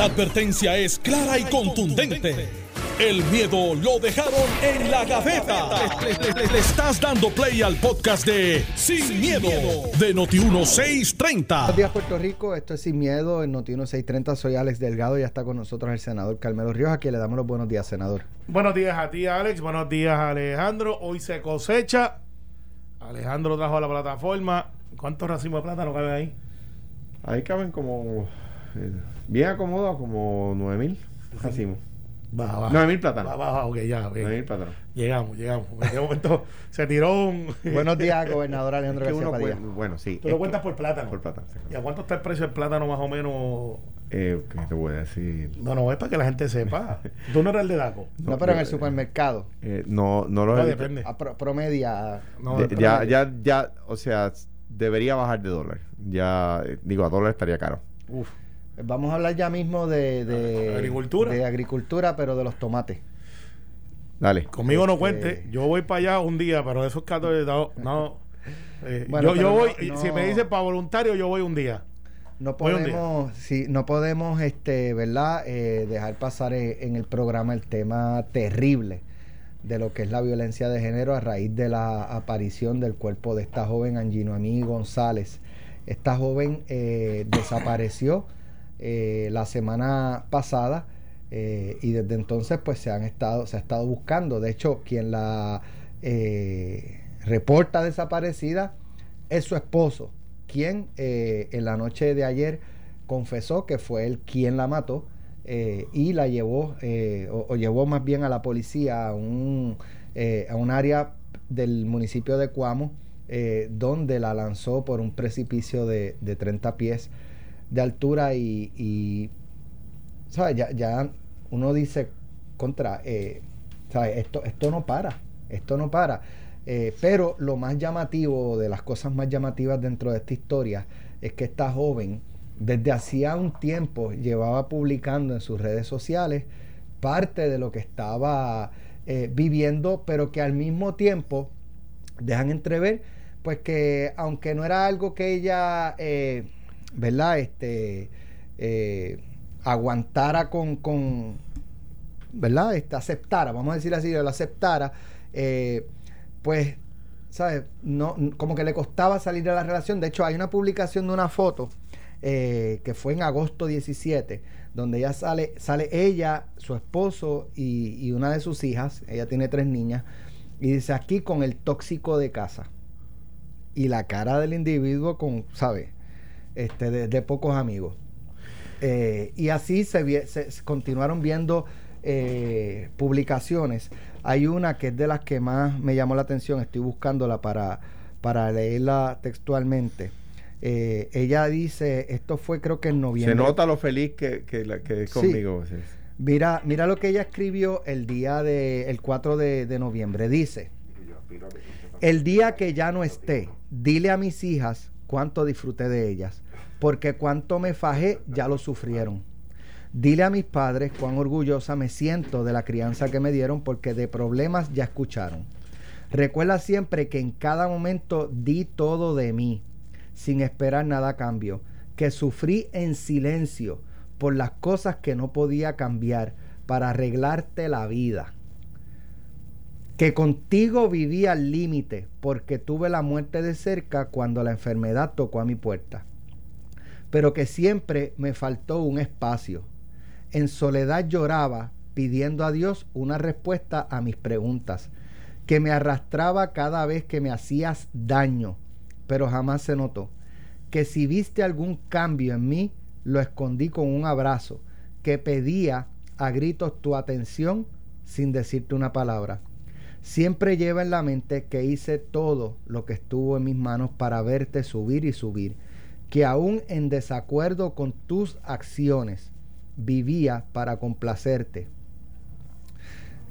La advertencia es clara y contundente. El miedo lo dejaron en la gaveta. Le, estás dando play al podcast de Sin, miedo, de Noti1630. Buenos días, Puerto Rico. Esto es Sin Miedo en Noti1630. Soy Alex Delgado y ya está con nosotros el senador Carmelo Ríos, a quien le damos los buenos días, senador. Buenos días a ti, Alex. Buenos días, Alejandro. Hoy se cosecha. Alejandro trajo a la plataforma. ¿Cuántos racimos de plátano caben ahí? Ahí caben como. eh, bien acomodados, como 9000 racimos. Baja, baja. 9000 plátanos. Baja, baja, ok, ya. bien. 9000 plátanos. Llegamos, llegamos. En qué momento se tiró un. Buenos días, gobernador Alejandro Es que García uno Padilla. puede- bueno, sí. Tú lo cuentas por plátano. Por plátano. ¿Y a cuánto está el precio del plátano más o menos? Eh, ¿Qué te voy a decir? No, no, es para que la gente sepa. Tú no eres el de Daco. No, pero en el yo- supermercado, eh, no, no lo No, depende. a pro- promedia. No, De- el ya, ya, ya, o sea, debería bajar de dólar. Ya, eh, digo, a dólar estaría caro. Uf. Vamos a hablar ya mismo de, de Agricultura. De agricultura, pero de los tomates. Dale. Conmigo no Este- cuente. Yo voy para allá un día, pero esos 14. No. no. Eh, Bueno, yo, yo voy. no- Si no- me dicen para voluntario, yo voy un día. No podemos, sí, no podemos, este, ¿verdad? Eh, dejar pasar eh, en el programa el tema terrible de lo que es la violencia de género a raíz de la aparición del cuerpo de esta joven Angino Amí González. Esta joven eh, desapareció eh, la semana pasada eh, y desde entonces pues se han estado, se ha estado buscando. De hecho, quien la eh, reporta desaparecida es su esposo, quien en la noche de ayer confesó que fue él quien la mató y la llevó, o, llevó más bien a la policía a un, a un área del municipio de Cuamo, donde la lanzó por un precipicio de, de 30 pies de altura y, y, ¿sabes? Ya, ya uno dice contra, eh, ¿sabes? Esto, esto no para, esto no para. Eh, pero lo más llamativo, de las cosas más llamativas dentro de esta historia, es que esta joven desde hacía un tiempo llevaba publicando en sus redes sociales parte de lo que estaba eh, viviendo, pero que al mismo tiempo dejan entrever, pues que aunque no era algo que ella, ¿verdad? Este, eh, aguantara con, con, ¿verdad? Este, aceptara, vamos a decir así, lo aceptara, eh, pues, ¿sabes? No, como que le costaba salir de la relación. De hecho, hay una publicación de una foto eh, que fue en agosto 17, donde ella sale, sale ella, su esposo y, y una de sus hijas, ella tiene tres niñas, y dice aquí con el tóxico de casa. Y la cara del individuo con, ¿sabes? Este, de, de pocos amigos. Eh, y así se, vie- se- se continuaron viendo eh, publicaciones. Hay una que es de las que más me llamó la atención, estoy buscándola para, para leerla textualmente. Eh, ella dice, esto fue creo que en noviembre. Se nota lo feliz que, que, la- que es conmigo. sí. Mira, mira lo que ella escribió el día de el 4 de, de noviembre. Dice, el día que ya no esté, dile a mis hijas cuánto disfruté de ellas, porque cuánto me fajé ya lo sufrieron. Dile a mis padres cuán orgullosa me siento de la crianza que me dieron, porque de problemas ya escucharon. Recuerda siempre que en cada momento di todo de mí, sin esperar nada a cambio, que sufrí en silencio por las cosas que no podía cambiar para arreglarte la vida. Que contigo viví al límite porque tuve la muerte de cerca cuando la enfermedad tocó a mi puerta. Pero que siempre me faltó un espacio. En soledad lloraba pidiendo a Dios una respuesta a mis preguntas, que me arrastraba cada vez que me hacías daño, pero jamás se notó. Que si viste algún cambio en mí, lo escondí con un abrazo, que pedía a gritos tu atención sin decirte una palabra. Siempre lleva en la mente que hice todo lo que estuvo en mis manos para verte subir y subir, que aún en desacuerdo con tus acciones, vivía para complacerte.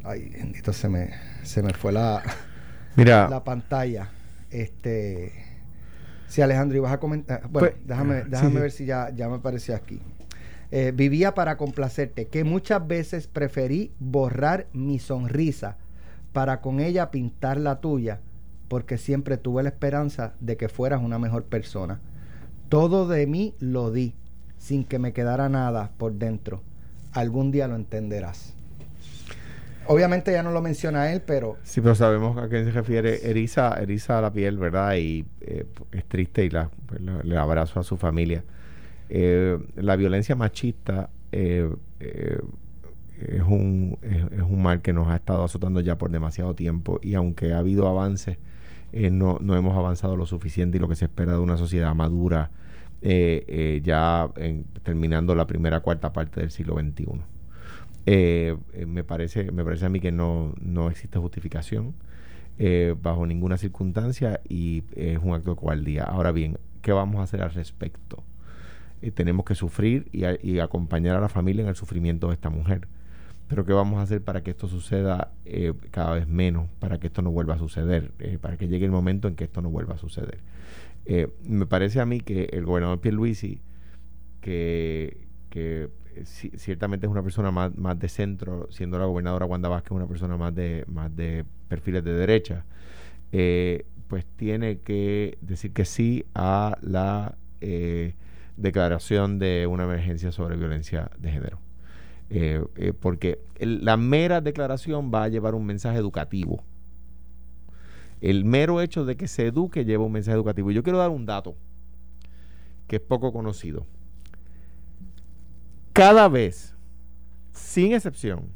Ay, bendito, se me, se me fue la, Mira, la pantalla. Este. Sí, Alejandro, ibas a comentar. Bueno, Pues, déjame, sí, déjame sí. ver si ya, ya me apareció aquí. Eh, vivía para complacerte, que muchas veces preferí borrar mi sonrisa para con ella pintar la tuya, porque siempre tuve la esperanza de que fueras una mejor persona. Todo de mí lo di, sin que me quedara nada por dentro. Algún día lo entenderás. Obviamente ya no lo menciona él, pero... Sí, pero sabemos a qué se refiere. Eriza, eriza la piel, ¿verdad? Y eh, es triste y pues, la- le abrazo a su familia. Eh, la violencia machista eh, es, un, es, un mal que nos ha estado azotando ya por demasiado tiempo y aunque ha habido avances, eh, no, no hemos avanzado lo suficiente y lo que se espera de una sociedad madura eh, eh, ya en- terminando la primera cuarta parte del siglo XXI. Me parece me parece a mí que no, no existe justificación bajo ninguna circunstancia y es un acto de cobardía. Ahora bien, ¿qué vamos a hacer al respecto? Tenemos que sufrir y acompañar a la familia en el sufrimiento de esta mujer. Pero ¿qué vamos a hacer para que esto suceda eh, cada vez menos, para que esto no vuelva a suceder, eh, para que llegue el momento en que esto no vuelva a suceder? Eh, me parece a mí que el gobernador Pierluisi, que, que eh, ci- ciertamente es una persona más, más de centro, siendo la gobernadora Wanda Vázquez una persona más de, más de perfiles de derecha, pues tiene que decir que sí a la declaración de una emergencia sobre violencia de género. Eh, eh, porque la mera declaración va a llevar un mensaje educativo. El mero hecho de que se eduque lleva un mensaje educativo. Yo quiero dar un dato que es poco conocido. Cada vez, sin excepción,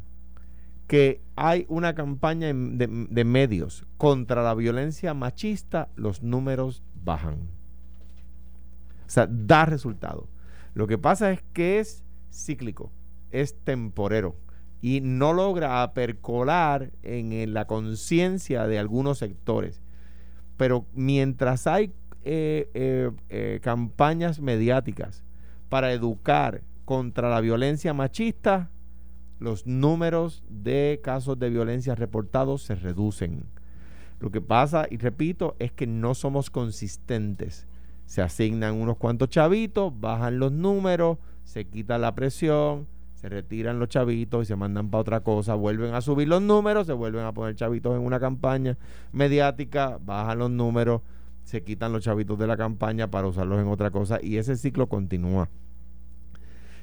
que hay una campaña de, de medios contra la violencia machista, los números bajan. O sea, da resultado. Lo que pasa es que es cíclico, es temporero y no logra apercolar en, la conciencia de algunos sectores. Pero mientras hay eh, eh, eh, campañas mediáticas para educar contra la violencia machista, los números de casos de violencia reportados se reducen. Lo que pasa, y repito, es que no somos consistentes. Se asignan unos cuantos chavitos, bajan los números, se quita la presión, se retiran los chavitos y se mandan para otra cosa, vuelven a subir los números, se vuelven a poner chavitos en una campaña mediática, bajan los números, se quitan los chavitos de la campaña para usarlos en otra cosa y ese ciclo continúa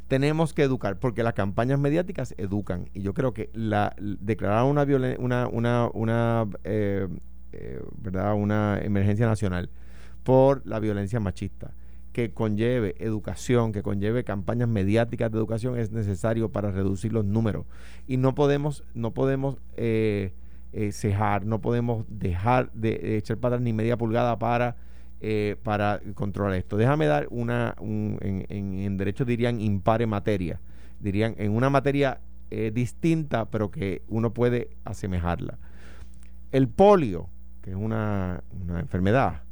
tenemos que educar, porque las campañas mediáticas educan. Y yo creo que la, declarar una, eh, eh, emergencia nacional por la violencia machista, que conlleve educación, que conlleve campañas mediáticas de educación, es necesario para reducir los números. Y no podemos, no podemos eh, eh, cejar, no podemos dejar de, echar para atrás ni media pulgada para eh, para controlar esto. Déjame dar una, un- en, en- en derecho dirían impare materia, dirían en una materia eh, distinta, pero que uno puede asemejarla. El polio, que es una, una enfermedad,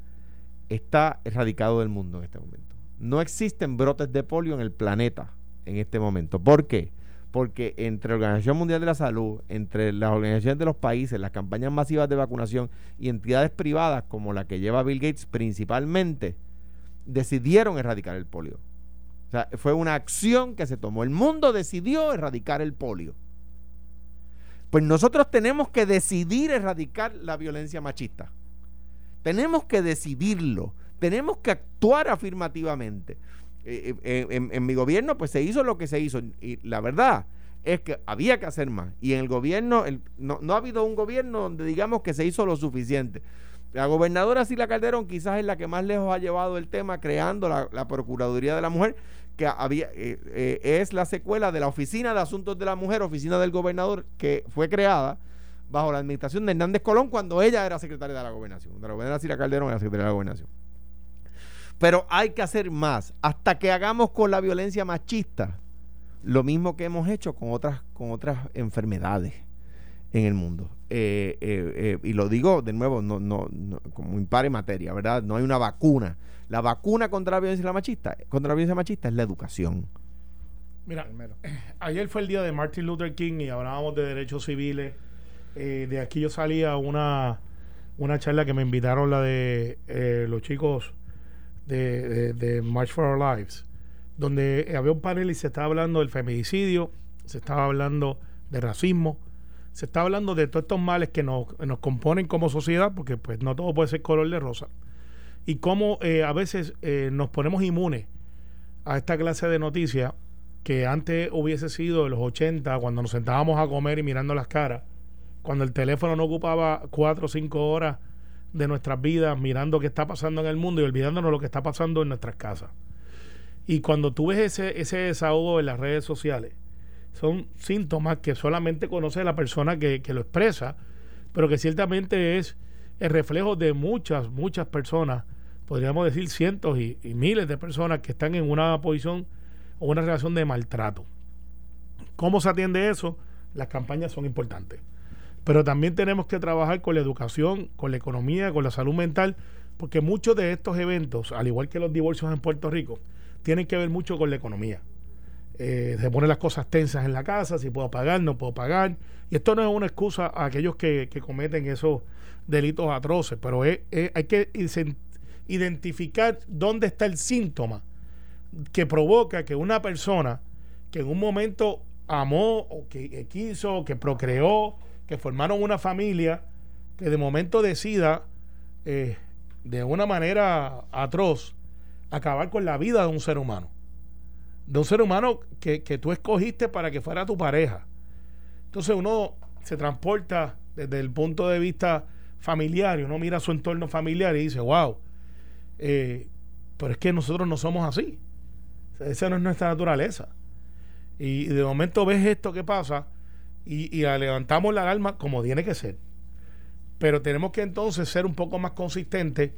está erradicado del mundo en este momento. No existen brotes de polio en el planeta en este momento. ¿Por qué? Porque entre la Organización Mundial de la Salud, entre las organizaciones de los países, las campañas masivas de vacunación y entidades privadas como la que lleva Bill Gates principalmente, decidieron erradicar el polio. O sea, fue una acción que se tomó. El mundo decidió erradicar el polio. Pues nosotros tenemos que decidir erradicar la violencia machista. Tenemos que decidirlo. Tenemos que actuar afirmativamente. Eh, eh, en, mi gobierno, pues se hizo lo que se hizo. Y la verdad es que había que hacer más. Y en el gobierno, no, ha habido un gobierno donde digamos que se hizo lo suficiente. La gobernadora Sila Calderón quizás es la que más lejos ha llevado el tema creando la, Procuraduría de la Mujer, que había, eh, es la secuela de la Oficina de Asuntos de la Mujer, Oficina del Gobernador, que fue creada bajo la administración de Hernández Colón cuando ella era secretaria de la gobernación. De la gobernadora Sila Calderón era secretaria de la gobernación. Pero hay que hacer más. Hasta que hagamos con la violencia machista lo mismo que hemos hecho con otras, con otras enfermedades en el mundo. Eh, eh, eh, y lo digo de nuevo, no, no, no, como impare materia, ¿verdad? No hay una vacuna. La vacuna contra la violencia machista, contra la violencia machista es la educación. Mira, Primero. ayer fue el día de Martin Luther King y hablábamos de derechos civiles. Eh, de aquí yo salía una, una charla que me invitaron, la de eh, los chicos de, March for Our Lives, donde había un panel y se estaba hablando del feminicidio, se estaba hablando de racismo, se estaba hablando de todos estos males que nos, nos componen como sociedad, porque pues no todo puede ser color de rosa, y cómo eh, a veces nos ponemos inmunes a esta clase de noticias que antes hubiese sido de los 80, cuando nos sentábamos a comer y mirando las caras, cuando el teléfono no ocupaba cuatro o cinco horas de nuestras vidas mirando qué está pasando en el mundo y olvidándonos lo que está pasando en nuestras casas. Y cuando tú ves ese, ese desahogo en las redes sociales, son síntomas que solamente conoce la persona que, que lo expresa, pero que ciertamente es el reflejo de muchas, muchas personas, podríamos decir cientos y, y miles de personas que están en una posición o una relación de maltrato. ¿Cómo se atiende eso? Las campañas son importantes. Pero también tenemos que trabajar con la educación, con la economía, con la salud mental, porque muchos de estos eventos, al igual que los divorcios en Puerto Rico, tienen que ver mucho con la economía. Eh, se ponen las cosas tensas en la casa, si puedo pagar, no puedo pagar. Y esto no es una excusa a aquellos que, cometen esos delitos atroces, pero hay que identificar dónde está el síntoma que provoca que una persona que en un momento amó o que quiso, que procreó, que formaron una familia que de momento decida eh, de una manera atroz acabar con la vida de un ser humano. De un ser humano que, que tú escogiste para que fuera tu pareja. Entonces uno se transporta desde el punto de vista familiar y uno mira su entorno familiar y dice, wow, eh, pero es que nosotros no somos así. Esa no es nuestra naturaleza. Y de momento ves esto que pasa y, levantamos la alarma como tiene que ser. Pero tenemos que entonces ser un poco más consistentes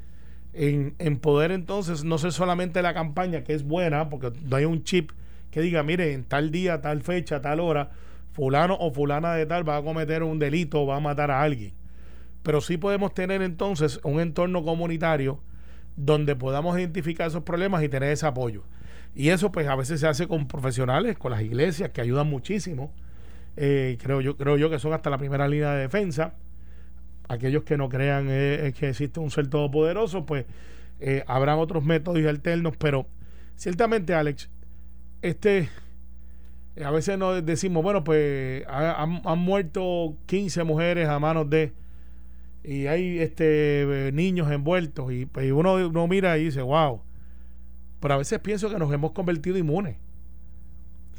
en, en, poder entonces no ser solamente la campaña que es buena, porque no hay un chip que diga, mire, en tal día, tal fecha, tal hora, fulano o fulana de tal va a cometer un delito, va a matar a alguien. Pero sí podemos tener entonces un entorno comunitario donde podamos identificar esos problemas y tener ese apoyo. Y eso pues a veces se hace con profesionales, con las iglesias que ayudan muchísimo eh, creo, yo, creo yo que son hasta la primera línea de defensa. Aquellos que no crean eh, que existe un ser todopoderoso, pues eh, habrán otros métodos alternos, pero ciertamente, Alex, este a veces nos decimos, bueno, pues han, han, muerto 15 mujeres a manos de y hay este niños envueltos y, pues, uno, uno mira y dice, wow. Pero a veces pienso que nos hemos convertido inmunes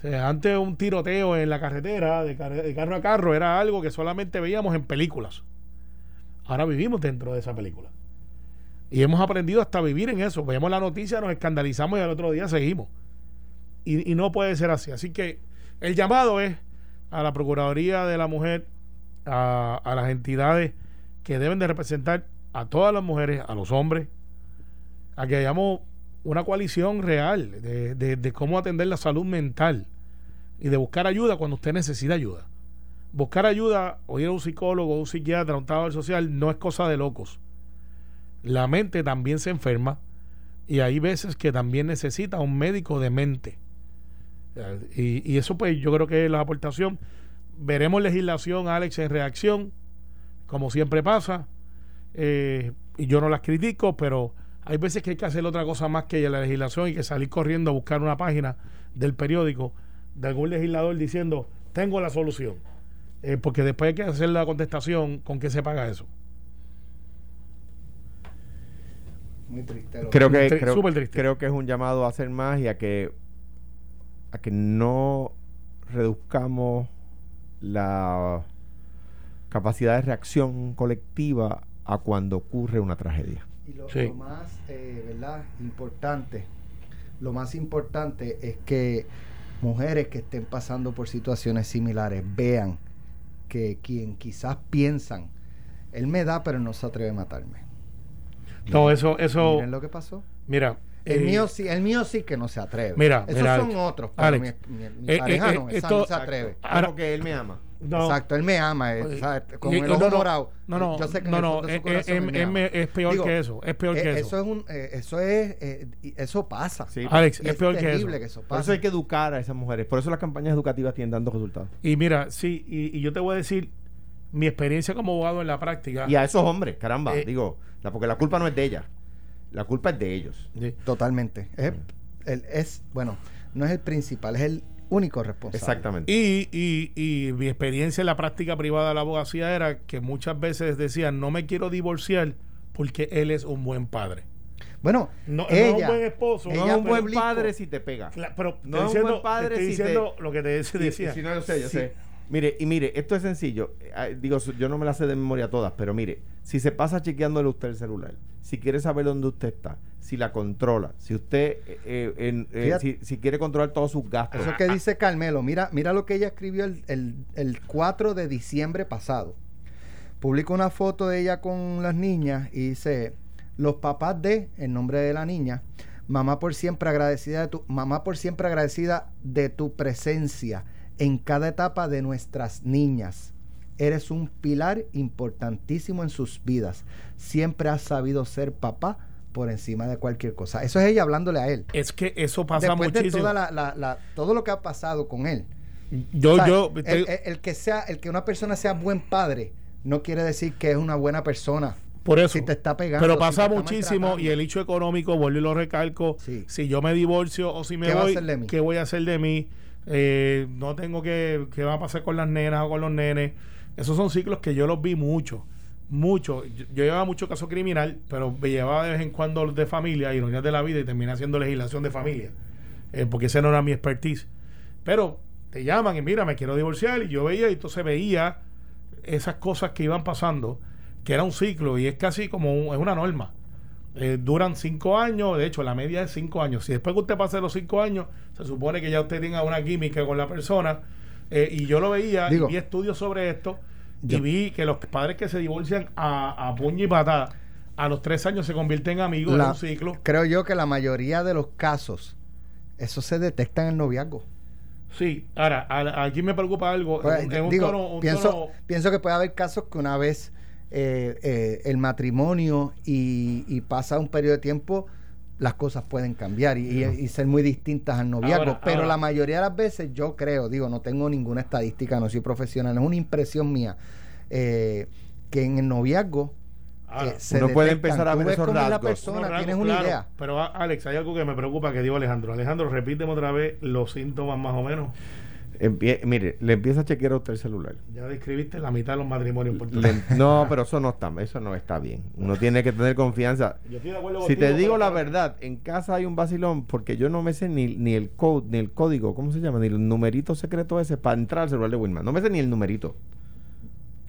antes un tiroteo en la carretera, de, carro a carro, era algo que solamente veíamos en películas. Ahora vivimos dentro de esa película. Y hemos aprendido hasta vivir en eso. Vemos la noticia, nos escandalizamos y al otro día seguimos. Y, no puede ser así. Así que el llamado es a la Procuraduría de la Mujer, a, a las entidades que deben de representar a todas las mujeres, a los hombres, a que hayamos una coalición real de, de, cómo atender la salud mental y de buscar ayuda cuando usted necesita ayuda. Buscar ayuda o ir a un psicólogo, un psiquiatra, un trabajador social no es cosa de locos. La mente también se enferma y hay veces que también necesita un médico de mente. Y, y eso pues yo creo que es la aportación. Veremos legislación, Alex, en reacción, como siempre pasa. Eh, y yo no las critico, pero hay veces que hay que hacer otra cosa más que la legislación y que salir corriendo a buscar una página del periódico de algún legislador diciendo, tengo la solución. Eh, porque después hay que hacer la contestación con qué se paga eso. Muy triste. Creo que, creo, triste. creo que es un llamado a hacer más y a que, a que no reduzcamos la capacidad de reacción colectiva a cuando ocurre una tragedia. Y lo, sí. lo más eh, ¿verdad? importante, lo más importante es que mujeres que estén pasando por situaciones similares vean que quien quizás piensan, él me da pero no se atreve a matarme. No, eso, eso. Miren lo que pasó. Mira. El, eh, mío sí, el mío sí que no se atreve. Mira, esos mira, son Alex, otros. Pero Alex, mi, mi, mi eh, pareja eh, no, esto, no se atreve. Claro que él me ama. No. Exacto, él me ama, eh, ¿sabes? con y, el ojo no, no, morado. No, no, yo sé que no, no, es, es, es, es, peor Digo, que eso, es peor que eso. Eso es un, eh, eso es, eh, eso pasa. Sí, Alex, es, peor que eso. que eso. Por eso hay que educar a esas mujeres, por eso las campañas educativas tienen dando resultados. Y mira, sí, y, y yo te voy a decir mi experiencia como abogado en la práctica. Y a esos hombres, caramba, eh, digo, la, porque la culpa no es de ella, la culpa es de ellos. Sí. Totalmente. Es, el, es, bueno, no es el principal, es el único responsable. Exactamente. Y, y, y, mi experiencia en la práctica privada de la abogacía era que muchas veces decían, no me quiero divorciar porque él es un buen padre. Bueno, No, no ella, es un buen esposo. ella No es un buen padre si te pega. Pero No estoy es un diciendo, buen padre estoy si te- diciendo lo que te decía. Si no, yo sé, yo Sí. sé. Mire, y mire, esto es sencillo. Ah, Digo, yo no me la sé de memoria todas, pero mire, si se pasa chequeándole usted el celular, si quiere saber dónde usted está, si la controla, si usted, eh, eh, en- eh, si, si quiere controlar todos sus gastos. Eso que dice Carmelo, mira, mira lo que ella escribió el, el, el 4 de diciembre pasado. Publica una foto de ella con las niñas y dice, los papás de, en nombre de la niña, mamá por siempre agradecida de tu, mamá por siempre agradecida de tu presencia en cada etapa de nuestras niñas. Eres un pilar importantísimo en sus vidas. Siempre has sabido ser papá por encima de cualquier cosa. Eso es ella hablándole a él Es que eso pasa después de muchísimo. toda la, la- la- todo lo que ha pasado con él. yo, O sea, yo, el, te- el- el que sea, el que una persona sea buen padre no quiere decir que es una buena persona. por eso. Si te está pegando. Pero pasa muchísimo y el hecho económico, vuelvo y lo recalco. Sí. Si yo me divorcio o si me ¿Qué va a voy, hacer de mí? ¿qué voy a hacer de mí? Eh, no tengo que, ¿qué va a pasar con las nenas o con los nenes? Esos son ciclos que yo los vi mucho, mucho. Yo, llevaba mucho caso criminal, pero me llevaba de vez en cuando de familia, ironías de la vida, y terminé haciendo legislación de familia, eh, porque ese no era mi expertise. Pero te llaman y mira, me quiero divorciar, y yo veía, y entonces veía esas cosas que iban pasando, que era un ciclo, y es casi como un- es una norma. Eh, duran cinco años, de hecho la media es cinco años. Si después que usted pase los cinco años, se supone que ya usted tenga una química con la persona. eh, y yo lo veía, Digo, y vi estudios sobre esto, yo- y vi que los padres que se divorcian a, a puño y patada, a los tres años se convierten en amigos La- en un ciclo. Creo yo que la mayoría de los casos, eso se detecta en el noviazgo. Sí, ahora, a- aquí me preocupa algo. Pues, en un- en un digo, tono- un pienso, tono- pienso que puede haber casos que una vez eh, eh, el matrimonio y, y pasa un periodo de tiempo, las cosas pueden cambiar y, y- y ser muy distintas al noviazgo. Ahora, Pero ahora. la mayoría de las veces yo creo, digo, no tengo ninguna estadística, no soy profesional, es una impresión mía, eh, que en el noviazgo ahora, eh, se Uno puede empezar a ver esos la persona, rasgos, tienes una claro. idea. Pero a- Alex, hay algo que me preocupa que digo Alejandro. Alejandro, repíteme otra vez los síntomas más o menos. Empie- mire, le empieza a chequear a usted el celular. Ya describiste la mitad de los matrimonios Rico. no, pero eso no está, eso no está bien. Uno tiene que tener confianza. Yo estoy de acuerdo Si te digo la verdad, en casa hay un vacilón porque yo no me sé ni, ni el code, ni el código, ¿cómo se llama? Ni el numerito secreto ese para entrar al celular de Wilman. No me sé ni el numerito.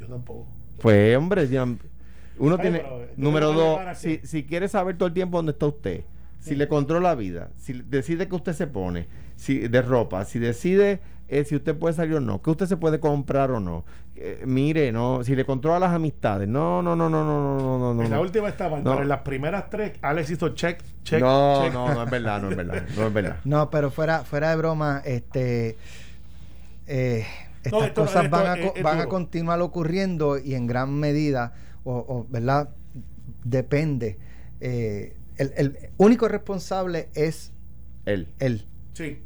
Yo tampoco. Pues, hombre, ya- uno Ay, tiene. pero, ¿tú número dos, si, si quiere saber todo el tiempo dónde está usted, si le controla la vida, si decide que usted se pone, si de ropa, si decide eh, si usted puede salir o no, que usted se puede comprar o no. Eh, mire, no, si le controla las amistades. No, no, no, no, no, no, no, no. en la no. última estaba, No. pero en las primeras tres, Alex hizo check, check, no, check. no, no es verdad, no es verdad, no es verdad. No, pero fuera, fuera de broma, este eh, estas No, esto- cosas esto van, a, es- co- es van a continuar ocurriendo y en gran medida, o, o, ¿verdad? Depende. eh, el, el único responsable es Él. él. Sí.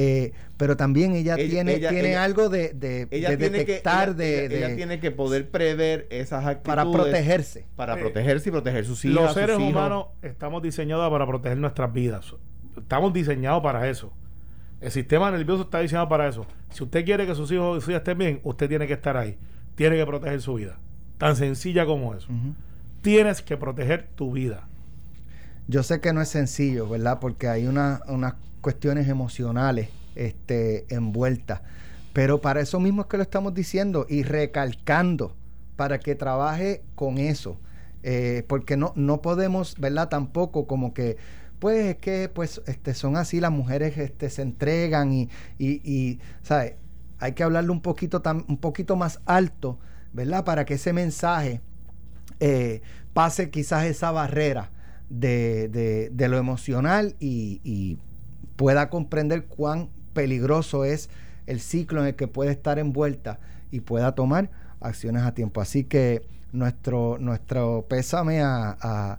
Eh, pero también ella, Ella- tiene, ella- tiene ella- algo de, de- Ella de tiene que detectar, ella- de, ella- tiene que poder prever esas actitudes para protegerse. para Eh, protegerse y proteger sus hijas, Los seres hijos. humanos estamos diseñados para proteger nuestras vidas. Estamos diseñados para eso. El sistema nervioso está diseñado para eso. Si usted quiere que sus hijos y sus hijas estén bien, usted tiene que estar ahí. Tiene que proteger su vida. Tan sencilla como eso. Tienes que proteger tu vida. Yo sé que no es sencillo, ¿verdad? Porque hay una- unas cuestiones emocionales este, envueltas. Pero para eso mismo es que lo estamos diciendo y recalcando para que trabaje con eso. Eh, porque no, no podemos, ¿verdad? Tampoco como que, pues es que pues, este, son así, las mujeres este, se entregan y, y, y, ¿sabes? Hay que hablarle un poquito, tam- un poquito más alto, ¿verdad? Para que ese mensaje eh, pase quizás esa barrera de, de- de lo emocional y, pueda comprender cuán peligroso es el ciclo en el que puede estar envuelta y pueda tomar acciones a tiempo. Así que nuestro, nuestro pésame a, a-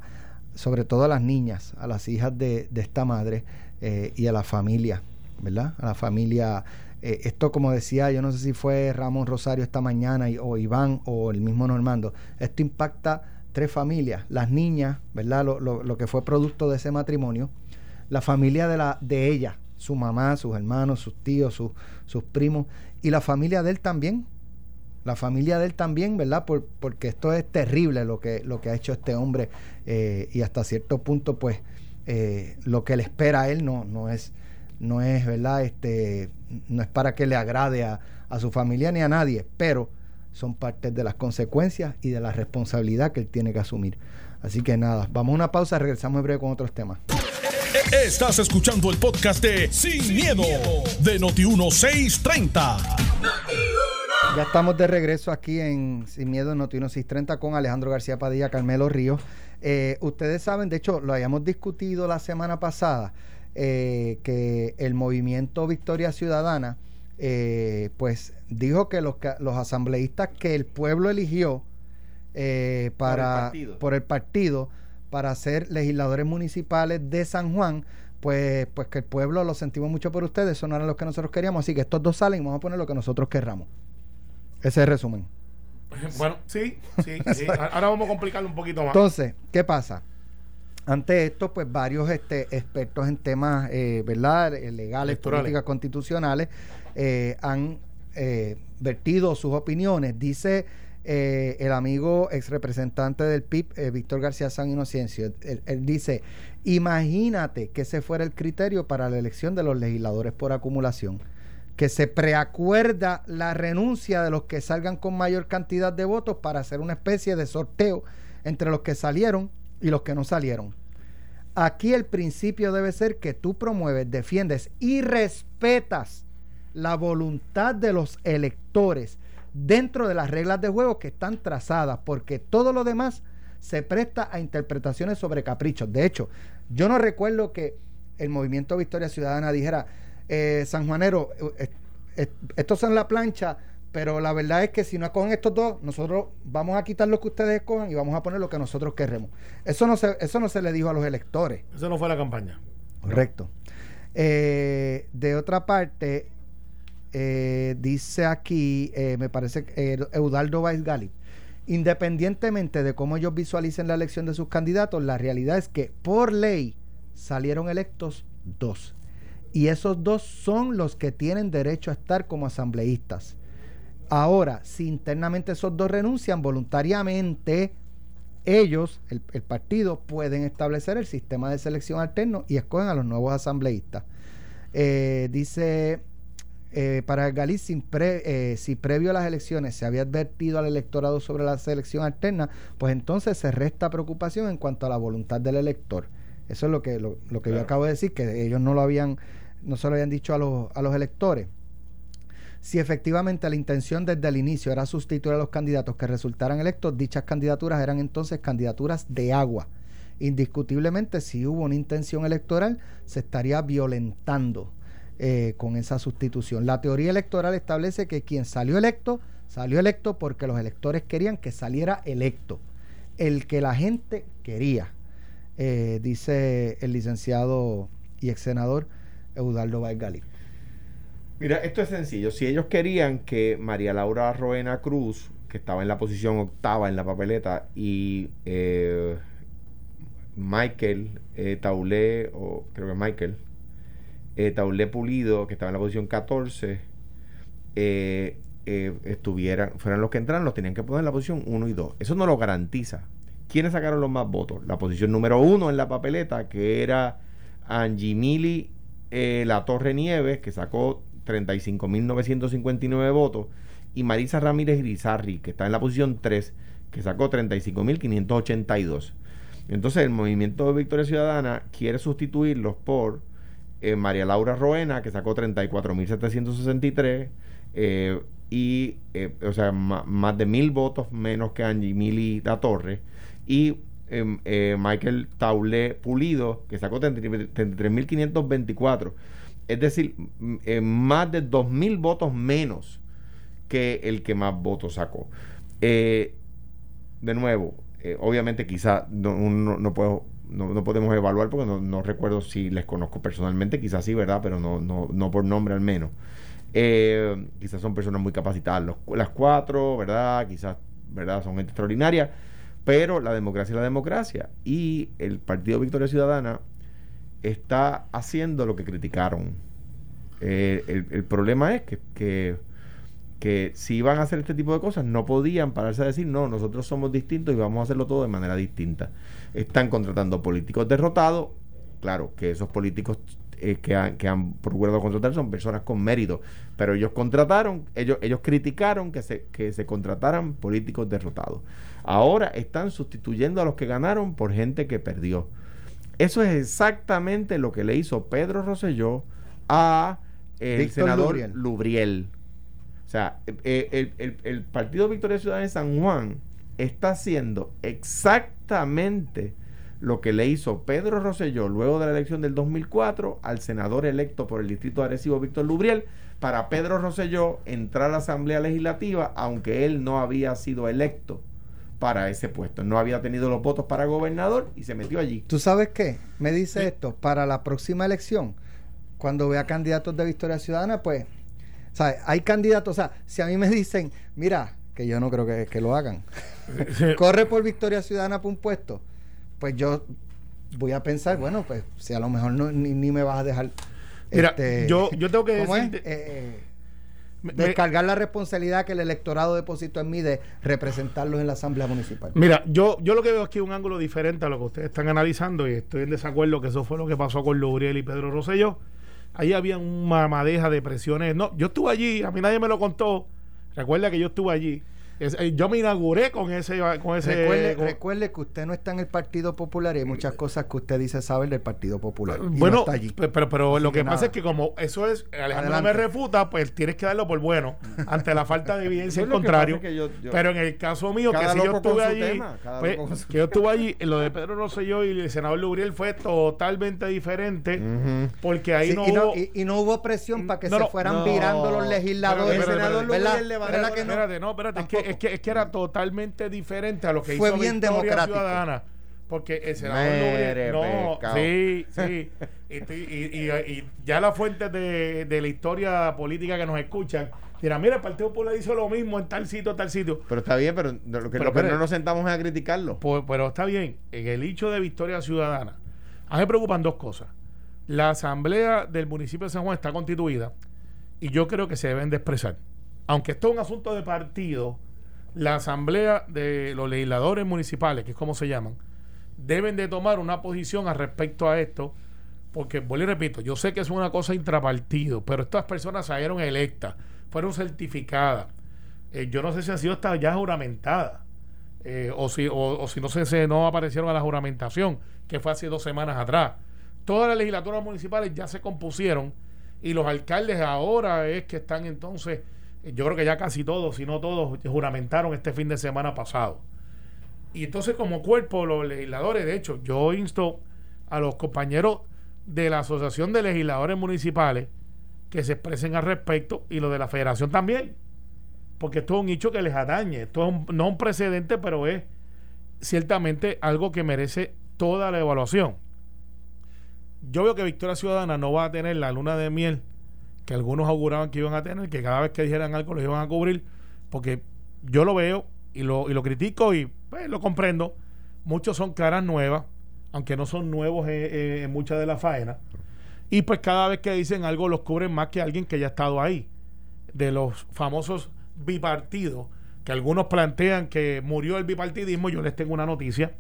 sobre todo a las niñas, a las hijas de, de esta madre eh, y a la familia, ¿verdad? A la familia. eh, esto, como decía, yo no sé si fue Ramón Rosario esta mañana y- o Iván o el mismo Normando, esto impacta tres familias, las niñas, ¿verdad? Lo, lo- lo que fue producto de ese matrimonio, la familia de, la, de ella, su mamá, sus hermanos, sus tíos, sus, sus primos, y la familia de él también, la familia de él también, ¿verdad? Por, porque esto es terrible lo que, lo que ha hecho este hombre eh, y hasta cierto punto, pues, eh, lo que le espera a él no, no es, no es, ¿verdad? Este, no es para que le agrade a, a su familia ni a nadie, pero son parte de las consecuencias y de la responsabilidad que él tiene que asumir. Así que nada, vamos a una pausa, regresamos en breve con otros temas. Estás escuchando el podcast de Sin, miedo, de Noti1630. Ya estamos de regreso aquí en Sin Miedo en Noti1630 con Alejandro García Padilla, Carmelo Ríos. Eh, ustedes saben, de hecho, lo habíamos discutido la semana pasada, eh, que el movimiento Victoria Ciudadana, eh, pues dijo que los, los asambleístas que el pueblo eligió para, por el partido para ser legisladores municipales de San Juan, pues, pues que el pueblo lo sentimos mucho por ustedes, eso no era lo que nosotros queríamos, así que estos dos salen y vamos a poner lo que nosotros querramos. Ese es el resumen. Bueno, sí, sí, sí. Ahora vamos a complicarlo un poquito más. Entonces, ¿qué pasa? Ante esto, pues varios este, expertos en temas, eh, ¿verdad? Eh, legales, políticas constitucionales, eh, han vertido sus opiniones. Dice eh, el amigo ex representante del PIB, eh, Víctor García San Inocencio. Él, dice, imagínate que ese fuera el criterio para la elección de los legisladores por acumulación, que se preacuerda la renuncia de los que salgan con mayor cantidad de votos para hacer una especie de sorteo entre los que salieron y los que no salieron. Aquí el principio debe ser que tú promueves, defiendes y respetas la voluntad de los electores dentro de las reglas de juego que están trazadas, porque todo lo demás se presta a interpretaciones sobre caprichos. De hecho, yo no recuerdo que el movimiento Victoria Ciudadana dijera, eh, San Juanero, eh, eh, estos son la plancha, pero la verdad es que si no escogen estos dos, nosotros vamos a quitar lo que ustedes escojan y vamos a poner lo que nosotros queremos. Eso no se, eso no se le dijo a los electores. Eso no fue la campaña. Correcto. de otra parte, eh, dice aquí, eh, me parece, eh, Eudaldo Gali, independientemente de cómo ellos visualicen la elección de sus candidatos, la realidad es que por ley salieron electos dos. Y esos dos son los que tienen derecho a estar como asambleístas. Ahora, si internamente esos dos renuncian voluntariamente, ellos, el, el, partido, pueden establecer el sistema de selección alterno y escogen a los nuevos asambleístas. dice eh, para Galicia, eh, si previo a las elecciones se había advertido al electorado sobre la selección alterna, pues entonces se resta preocupación en cuanto a la voluntad del elector. Eso es lo que, lo, que yo acabo de decir, que ellos no lo habían, no se lo habían dicho a los, a los electores. Si efectivamente la intención desde el inicio era sustituir a los candidatos que resultaran electos, dichas candidaturas eran entonces candidaturas de agua. Indiscutiblemente, si hubo una intención electoral, se estaría violentando eh, con esa sustitución. La teoría electoral establece que quien salió electo, salió electo porque los electores querían que saliera electo, el que la gente quería, eh, dice el licenciado y ex senador Eudaldo Valgali. Mira, esto es sencillo. Si ellos querían que María Laura Roena Cruz, que estaba en la posición octava en la papeleta, y eh, Michael Taulé, o creo que Michael, eh, Taulé Pulido, que estaba en la posición 14, eh, eh, estuvieran, fueran los que entraran, los tenían que poner en la posición 1 y 2. Eso no lo garantiza. ¿Quiénes sacaron los más votos? La posición número 1 en la papeleta, que era Angimili eh, La Torre Nieves, que sacó 35.959 votos, y Marisa Ramírez Grisarri, que está en la posición 3, que sacó 35.582. Entonces el movimiento de Victoria Ciudadana quiere sustituirlos por eh, María Laura Roena, que sacó 34.763, eh, y, eh, o sea, más de mil votos menos que Angie Mili da Torre, y em, eh, Michael Taulé Pulido, que sacó 33.524. Es decir, más de 2.000 votos menos que el que más votos sacó. de nuevo, obviamente quizá no, no puedo no, podemos evaluar porque no, recuerdo si les conozco personalmente, quizás sí, ¿verdad? Pero no, no, no por nombre al menos. Eh, quizás son personas muy capacitadas, las cuatro, ¿verdad? Quizás, ¿verdad? Son gente extraordinaria, pero la democracia es la democracia. Y el Partido Victoria Ciudadana está haciendo lo que criticaron. Eh, el, problema es que, que si iban a hacer este tipo de cosas no podían pararse a decir no, nosotros somos distintos y vamos a hacerlo todo de manera distinta. Están contratando políticos derrotados, claro que esos políticos eh, que, han, que han procurado contratar son personas con mérito, pero ellos contrataron, ellos, ellos criticaron que se, que se contrataran políticos derrotados. Ahora están sustituyendo a los que ganaron por gente que perdió. Eso es exactamente lo que le hizo Pedro Rosselló a el senador Lubriel. O sea, eh, el, el, Partido Victoria Ciudadana de San Juan está haciendo exactamente lo que le hizo Pedro Rosselló luego de la elección del 2004 al senador electo por el distrito de Arecibo, Víctor Lubriel, para Pedro Rosselló entrar a la Asamblea Legislativa, aunque él no había sido electo para ese puesto. No había tenido los votos para gobernador y se metió allí. ¿Tú sabes qué? Me dice esto, para la próxima elección, cuando vea candidatos de Victoria Ciudadana, pues, ¿sabes? Hay candidatos, o sea, si a mí me dicen, mira, que yo no creo que, que lo hagan, corre por Victoria Ciudadana por un puesto, pues yo voy a pensar, bueno, pues si a lo mejor no, ni, me vas a dejar. Mira, este, yo, yo tengo que decir. Eh, eh, descargar la responsabilidad que el electorado depositó en mí de representarlos en la Asamblea Municipal. Mira, yo, yo lo que veo aquí es un ángulo diferente a lo que ustedes están analizando y estoy en desacuerdo que eso fue lo que pasó con Lubriel y Pedro Rosselló. Ahí había una madeja de presiones. No, yo estuve allí, a mí nadie me lo contó. Recuerda que yo estuve allí. Eh, yo me inauguré con ese. Con ese recuerde, que usted no está en el Partido Popular y hay muchas cosas que usted dice saber del Partido Popular. bueno, pero, pero lo que pasa es que como eso es, Alejandro no me refuta, pues tienes que darlo por bueno ante la falta de evidencia en contrario. pero en el caso mío, que si yo estuve allí, pues, que yo estuve allí, lo de Pedro Rosselló y el senador Lubriel fue totalmente diferente porque ahí no, y hubo... Y, no hubo presión para que se fueran virando los legisladores. el senador Lubriel le Espérate, no, espérate, es que es que, es que era totalmente diferente a lo que Fue hizo bien Victoria Ciudadana. Porque el senador no, sí, sí. y, ya las fuentes de, de, la historia política que nos escuchan dirán, mira, el Partido Popular hizo lo mismo en tal sitio, tal sitio. Pero está bien, pero, lo que, no nos sentamos a criticarlo. Pues, pero está bien. En el hecho de Victoria Ciudadana, a mí me preocupan dos cosas. La asamblea del municipio de San Juan está constituida y yo creo que se deben de expresar. Aunque esto es un asunto de partido, la asamblea de los legisladores municipales, que es como se llaman, deben de tomar una posición al respecto a esto, porque, vuelvo y repito, yo sé que es una cosa intrapartido, pero estas personas salieron electas, fueron certificadas. Eh, yo no sé si ha sido ya juramentada, eh, o, si, o, si no se, no aparecieron a la juramentación, que fue hace dos semanas atrás. Todas las legislaturas municipales ya se compusieron y los alcaldes ahora es que están entonces yo creo que ya casi todos, si no todos, juramentaron este fin de semana pasado. Y entonces como cuerpo, los legisladores, de hecho, yo insto a los compañeros de la Asociación de Legisladores Municipales que se expresen al respecto y lo de la federación también. Porque esto es un hecho que les atañe. Esto es no un precedente, pero es ciertamente algo que merece toda la evaluación. Yo veo que Victoria Ciudadana no va a tener la luna de miel que algunos auguraban que iban a tener, que cada vez que dijeran algo los iban a cubrir, porque yo lo veo y lo, y lo critico y pues, lo comprendo. Muchos son caras nuevas, aunque no son nuevos en, muchas de las faenas. Y pues cada vez que dicen algo los cubren más que alguien que ya ha estado ahí. De los famosos bipartidos, que algunos plantean que murió el bipartidismo, yo les tengo una noticia.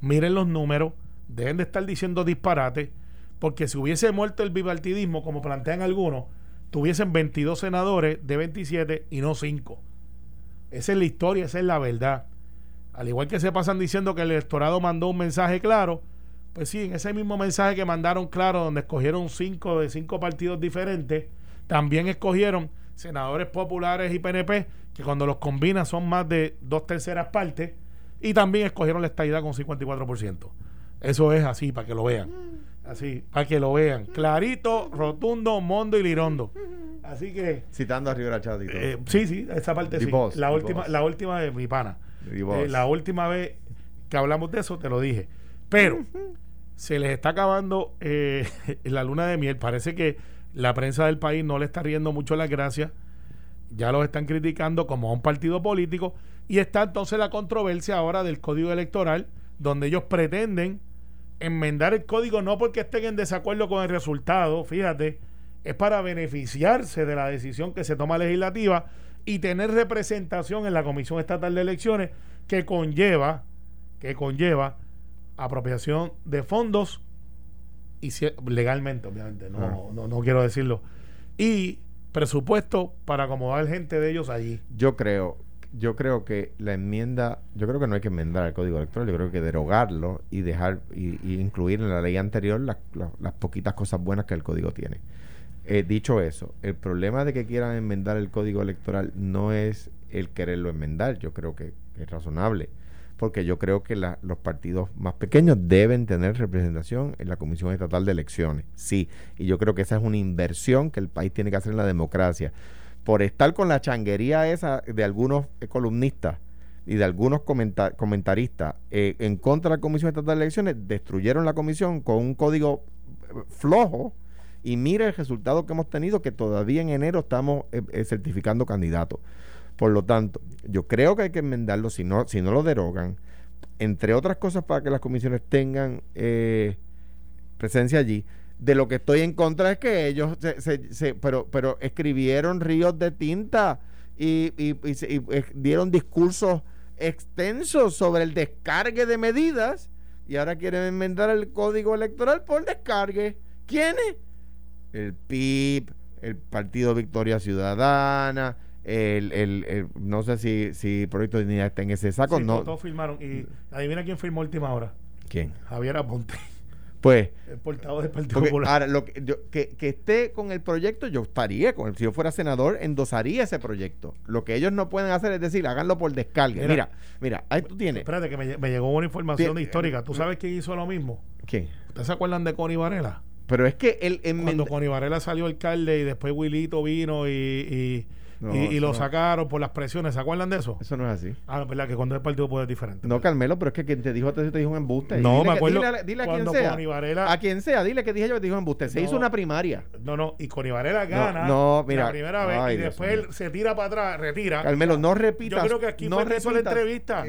Miren los números, dejen de estar diciendo disparates, porque si hubiese muerto el bipartidismo, como plantean algunos, tuviesen 22 senadores de 27 y no 5. Esa es la historia, esa es la verdad. Al igual que se pasan diciendo que el electorado mandó un mensaje claro, pues sí, en ese mismo mensaje que mandaron claro, donde escogieron 5 de 5 partidos diferentes, también escogieron senadores populares y PNP, que cuando los combina son más de dos terceras partes, y también escogieron la estadidad con 54%. Eso es así, para que lo vean. Así, para que lo vean. Clarito, rotundo, mondo y lirondo. Así que. Citando a Rivera Chat. Eh, sí, sí, esa parte sí. la, última, la última de mi pana. Eh, la última vez que hablamos de eso te lo dije. Pero se les está acabando eh, la luna de miel. Parece que la prensa del país no le está riendo mucho las gracias. Ya los están criticando como a un partido político. Y está entonces la controversia ahora del código electoral, donde ellos pretenden enmendar el código no porque estén en desacuerdo con el resultado, fíjate, es para beneficiarse de la decisión que se toma legislativa y tener representación en la Comisión Estatal de Elecciones que conlleva, que conlleva apropiación de fondos y legalmente, obviamente, no, ah. no, no quiero decirlo, y presupuesto para acomodar gente de ellos allí. Yo creo, yo creo que la enmienda, yo creo que no hay que enmendar el código electoral, yo creo que derogarlo y dejar y, incluir en la ley anterior las poquitas cosas buenas que el código tiene. Eh, dicho eso, el problema de que quieran enmendar el código electoral no es el quererlo enmendar, yo creo que es razonable porque yo creo que los partidos más pequeños deben tener representación en la Comisión Estatal de Elecciones. Sí, y yo creo que esa es una inversión que el país tiene que hacer en la democracia. Por estar con la changuería esa de algunos columnistas y de algunos comentaristas eh, en contra de la Comisión Estatal de Elecciones, destruyeron la comisión con un código eh, flojo. Y mire el resultado que hemos tenido, que todavía en enero estamos eh, certificando candidatos. Por lo tanto, yo creo que hay que enmendarlo si no, si no lo derogan, entre otras cosas para que las comisiones tengan eh, presencia allí. De lo que estoy en contra es que ellos se, pero, pero escribieron ríos de tinta y, y, eh, dieron discursos extensos sobre el descargue de medidas y ahora quieren enmendar el código electoral por descargue. ¿Quiénes? El PIB, el Partido Victoria Ciudadana, el, el, no sé si, si Proyecto de Dignidad está en ese saco. no. Todos firmaron. Y adivina quién firmó última hora. ¿Quién? Javier Aponte. Pues. El portavoz del Partido Popular. Ahora, lo que, yo, que, que, esté con el proyecto, yo estaría con Si yo fuera senador, endosaría ese proyecto. Lo que ellos no pueden hacer es decir, háganlo por descarga. Mira, mira, ahí tú tienes. Espérate, que me, me llegó una información de histórica. ¿Tú sabes quién hizo lo mismo? ¿Quién? ¿Ustedes se acuerdan de Connie Varela? Pero es que él. Cuando Connie Varela salió alcalde y después Wilito vino y y, lo sacaron por las presiones. ¿Se acuerdan de eso? Eso no es así. Ah, verdad que cuando el partido puede es diferente. No, Carmelo, pero es que quien te dijo te, te dijo un embuste. No, me acuerdo. dile, a quien sea. a quien sea, dile que dije yo que te dijo un embuste. Se hizo una primaria. No, no, y Connie Varela gana no, mira, la primera vez y después él se tira para atrás, retira. Carmelo, no repitas. Yo creo que aquí no fue la entrevista.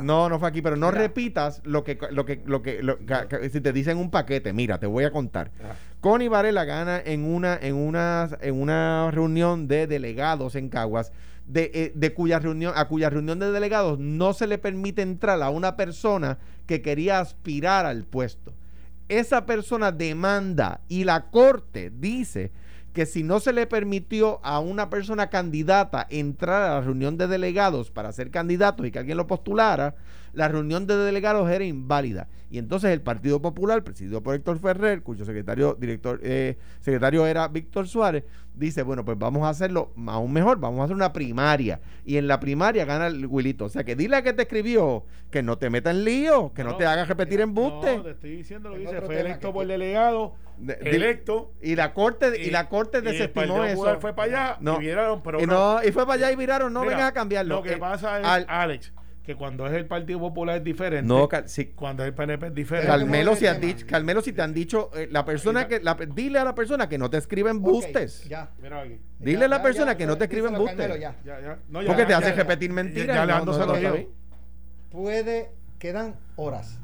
No, no fue aquí, pero no repitas lo que, lo que, lo que, lo, si te dicen un paquete, mira, te voy a contar. Ah. Connie Varela gana en una, en una, en una reunión de delegados en Caguas, de, eh, de, cuya reunión, a cuya reunión de delegados no se le permite entrar a una persona que quería aspirar al puesto. Esa persona demanda y la corte dice que si no se le permitió a una persona candidata entrar a la reunión de delegados para ser candidato y que alguien lo postulara, la reunión de delegados era inválida. Y entonces el Partido Popular, presidido por Héctor Ferrer, cuyo secretario, director, eh, secretario era Víctor Suárez, dice, bueno, pues vamos a hacerlo aún mejor, vamos a hacer una primaria. Y en la primaria gana el Wilito. O sea, que dile a que te escribió que no te meta en lío, que no, te hagas repetir embuste. No, te estoy diciendo lo que dice, fue electo por el delegado, electo. Y la corte, y, la corte desestimó eso. fue para allá y viraron, pero y, no, y fue para allá y viraron, no vengas a cambiarlo. Lo que eh, pasa es, Alex, que cuando es el Partido Popular es diferente. No, cuando es el PNP es diferente. Carmelo, si, dicho, Carmelo, si te han dicho, eh, la persona que, la, dile a la persona que no te escriben bustes. ya. Mira aquí. Dile a la persona que no te escriben bustes. Ya. Ya, no, Porque te hace repetir mentiras. Puede, quedan horas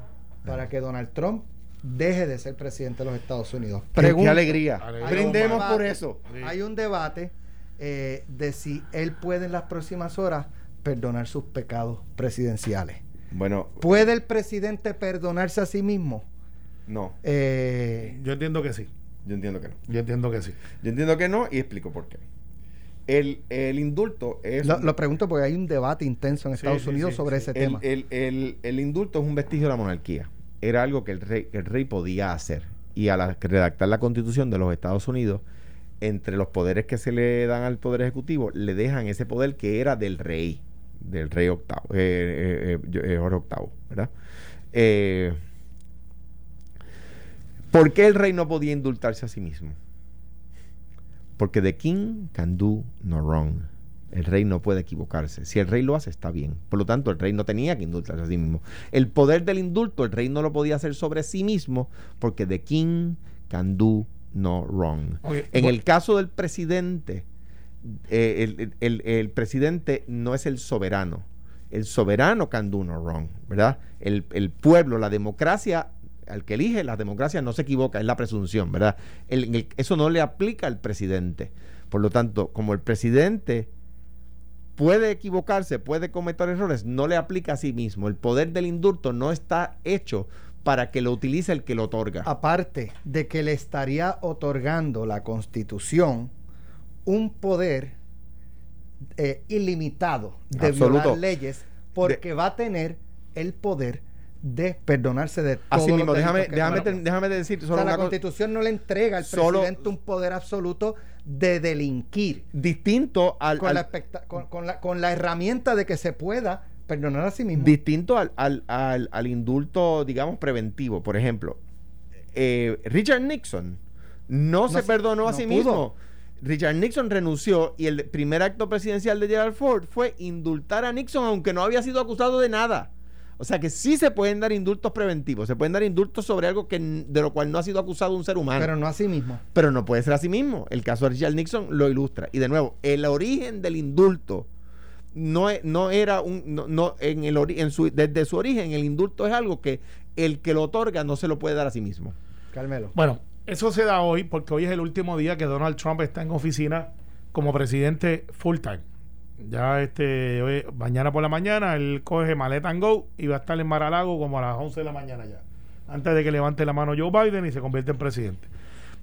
para que Donald Trump deje de ser presidente de los Estados Unidos. Qué alegría. Brindemos por eso. Hay un debate eh, de si él puede en las próximas horas perdonar sus pecados presidenciales. Bueno, ¿puede el presidente perdonarse a sí mismo? No. Eh, yo entiendo que sí. Yo entiendo que no. Yo entiendo que sí. Yo entiendo que no y explico por qué. El, el indulto es... Lo, pregunto porque hay un debate intenso en Estados Unidos sobre ese tema. El, el, indulto es un vestigio de la monarquía. Era algo que el rey, el rey podía hacer. Y al redactar la constitución de los Estados Unidos, entre los poderes que se le dan al poder ejecutivo, le dejan ese poder que era del rey del rey octavo, eh, eh, eh, Jorge octavo, ¿verdad? ¿Por qué el rey no podía indultarse a sí mismo? Porque the king can do no wrong. El rey no puede equivocarse. Si el rey lo hace, está bien. Por lo tanto, el rey no tenía que indultarse a sí mismo. El poder del indulto, el rey no lo podía hacer sobre sí mismo porque the king can do no wrong. en el caso del presidente, eh, el, presidente no es el soberano. El soberano can do no wrong, ¿verdad? El, pueblo, la democracia al que elige, la democracia no se equivoca, es la presunción, ¿verdad? eso no le aplica al presidente. Por lo tanto, como el presidente puede equivocarse, puede cometer errores, no le aplica a sí mismo. El poder del indulto no está hecho para que lo utilice el que lo otorga. Aparte de que le estaría otorgando la constitución un poder eh, ilimitado de violar leyes porque va a tener el poder de perdonarse de todo Así mismo, déjame, déjame, déjame, decir solo la constitución no le entrega al presidente un poder absoluto de delinquir distinto al con, la, con, la, con la herramienta de que se pueda perdonar a sí mismo. Distinto al, al, al, indulto, digamos, preventivo. Por ejemplo, eh, Richard Nixon no, se perdonó a sí mismo. Richard Nixon renunció y el primer acto presidencial de Gerald Ford fue indultar a Nixon aunque no había sido acusado de nada. O sea que sí se pueden dar indultos preventivos, se pueden dar indultos sobre algo que de lo cual no ha sido acusado un ser humano. Pero no a sí mismo. Pero no puede ser a sí mismo. El caso de Richard Nixon lo ilustra. Y de nuevo, el origen del indulto no, e, no era un no, en el en su, desde su origen el indulto es algo que el que lo otorga no se lo puede dar a sí mismo. Carmelo. Bueno, eso se da hoy porque hoy es el último día que Donald Trump está en oficina como presidente full time. Ya este mañana por la mañana él coge maleta and go y va a estar en Maralago como a las 11 de la mañana ya. Antes de que levante la mano Joe Biden y se convierta en presidente.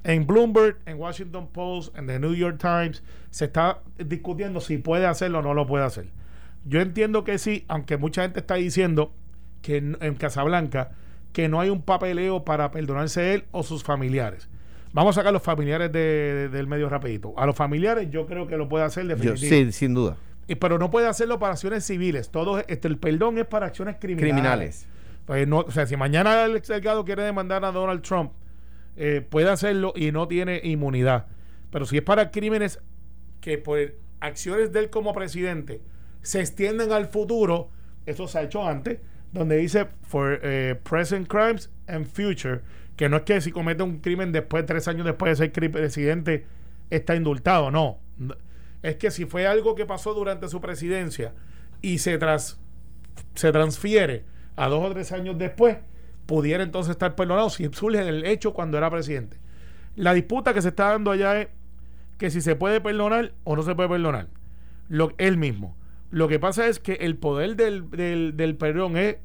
En Bloomberg, en Washington Post, en The New York Times, se está discutiendo si puede hacerlo o no lo puede hacer. Yo entiendo que sí, aunque mucha gente está diciendo que en, Casablanca que no hay un papeleo para perdonarse él o sus familiares. Vamos a sacar los familiares del medio rapidito. A los familiares yo creo que lo puede hacer definitivamente. Sí, sin duda. Y, pero no puede hacerlo para acciones civiles. Todo este, el perdón es para acciones criminales. Criminales. Pues no, o sea, si mañana el ex quiere demandar a Donald Trump eh, puede hacerlo y no tiene inmunidad. Pero si es para crímenes que por acciones de él como presidente se extienden al futuro, eso se ha hecho antes, donde dice for eh, present crimes and future, que no es que si comete un crimen después, tres años después de ser presidente, está indultado, no. Es que si fue algo que pasó durante su presidencia y se, tras, se transfiere a dos o tres años después, pudiera entonces estar perdonado si surge el hecho cuando era presidente. La disputa que se está dando allá es que si se puede perdonar o no se puede perdonar. Lo, él mismo. Lo que pasa es que el poder del, del, perdón es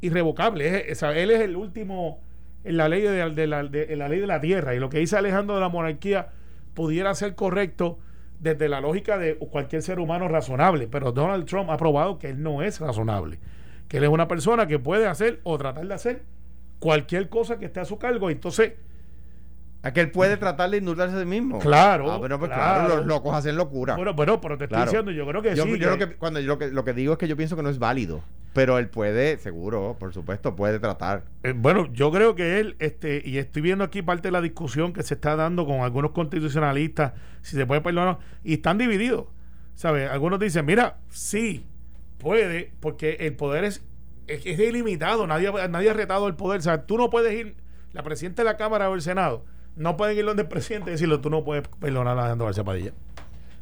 irrevocable. Es, él es el último en la ley de, la, de, la ley de la tierra. Y lo que dice Alejandro de la monarquía pudiera ser correcto desde la lógica de cualquier ser humano razonable. Pero Donald Trump ha probado que él no es razonable que él es una persona que puede hacer o tratar de hacer cualquier cosa que esté a su cargo. Entonces, a que él puede tratar de indultarse a sí mismo. Claro. Ah, pero pues claro. los locos hacen locura. Bueno, pero, pero te estoy diciendo, yo creo que sí. Yo lo que, cuando yo lo que, digo es que yo pienso que no es válido. Pero él puede, seguro, por supuesto, puede tratar. Eh, bueno, yo creo que él, este, y estoy viendo aquí parte de la discusión que se está dando con algunos constitucionalistas, si se puede perdonar, y están divididos. ¿Sabes? Algunos dicen, mira, sí, puede, porque el poder es, es, ilimitado, nadie, nadie ha retado el poder. O sea, tú no puedes ir, la presidenta de la Cámara o el Senado, no pueden ir donde el presidente y decirle, tú no puedes perdonar a Alejandro García Padilla.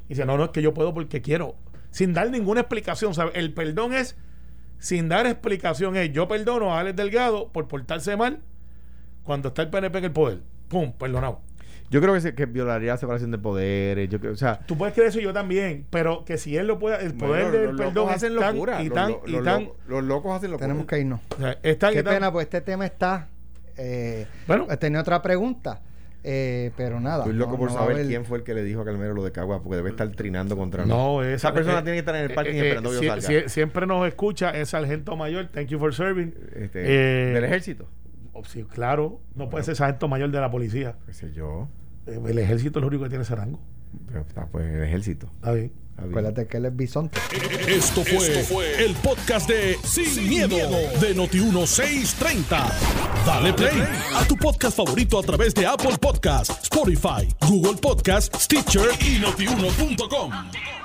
Y dice, no, no, es que yo puedo porque quiero, sin dar ninguna explicación. ¿sabes? El perdón es, sin dar explicación, es yo perdono a Alex Delgado por portarse mal cuando está el PNP en el poder. ¡Pum! Perdonado. Yo creo que, se, que violaría la separación de poderes. Yo o sea, Tú puedes creer eso yo también, pero que si él lo puede, el poder del perdón hacen locura. Y tan, y tan, los, locos hacen locura. Tenemos que irnos. Qué pena, pues este tema está. Eh, bueno, tenía otra pregunta. Eh, pero nada. Estoy loco por saber quién fue el que le dijo a Calmero lo de Cagua, porque debe estar trinando contra No, esa, esa persona tiene que estar en el parking eh, esperando que yo salga. siempre nos escucha, es sargento mayor, thank you for serving. Este, ¿Del ejército? Oh, sí, claro, no puede ser sargento mayor de la policía. ¿Qué sé yo? El ejército es lo único que tiene ese rango. Está pues el ejército. Está bien. Acuérdate que él es bisonte. Esto fue, el podcast de Sin, miedo, de Noti1630. Dale play a tu podcast favorito a través de Apple Podcasts, Spotify, Google Podcasts, Stitcher y notiuno.com.